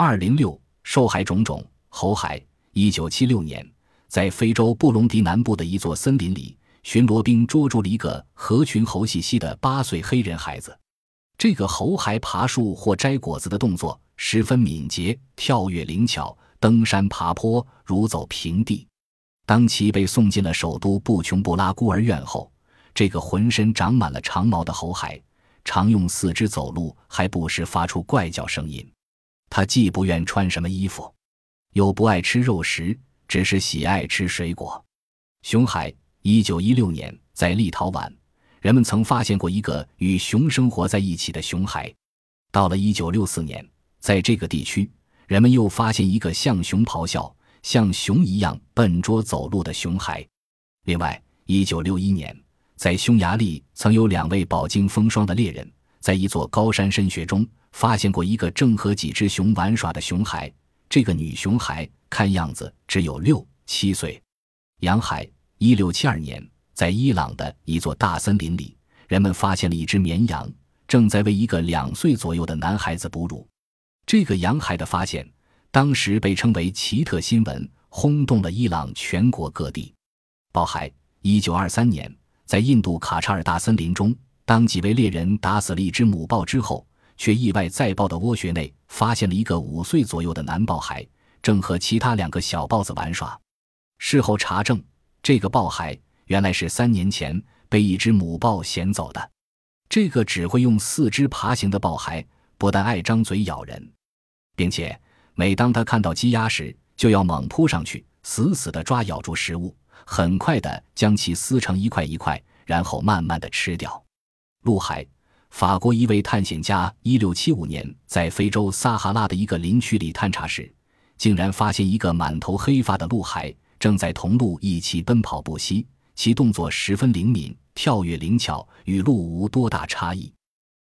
二零六受害种种猴海。一九七六年，在非洲布隆迪南部的一座森林里，巡逻兵捉住了一个合群猴细细的八岁黑人孩子。这个猴孩爬树或摘果子的动作十分敏捷，跳跃灵巧，登山爬坡如走平地。当其被送进了首都布琼布拉孤儿院后，这个浑身长满了长毛的猴孩常用四肢走路，还不时发出怪叫声音。他既不愿穿什么衣服。又不爱吃肉食，只是喜爱吃水果。熊孩，一九一六年在立陶宛，人们曾发现过一个与熊生活在一起的熊孩。到了一九六四年，在这个地区，人们又发现一个像熊咆哮、像熊一样笨拙走路的熊孩。另外，一九六一年，在匈牙利，曾有两位饱经风霜的猎人，在一座高山深穴中发现过一个正和几只熊玩耍的熊孩。这个女熊孩看样子只有六七岁。羊孩，一六七二年，在伊朗的一座大森林里，人们发现了一只绵羊，正在为一个两岁左右的男孩子哺乳。这个羊孩的发现，当时被称为奇特新闻，轰动了伊朗全国各地。豹孩，一九二三年，在印度卡查尔大森林中，当几位猎人打死了一只母豹之后。却意外在豹的窝穴内发现了一个五岁左右的男豹孩，正和其他两个小豹子玩耍。事后查证，这个豹孩原来是三年前被一只母豹衔走的。这个只会用四肢爬行的豹孩，不但爱张嘴咬人，并且每当他看到鸡鸭时，就要猛扑上去，死死地抓咬住食物，很快地将其撕成一块一块，然后慢慢地吃掉。鹿海。法国一位探险家，一六七五年在非洲撒哈拉的一个林区里探查时，竟然发现一个满头黑发的鹿海正在同鹿一起奔跑不息，其动作十分灵敏，跳跃灵巧，与鹿无多大差异。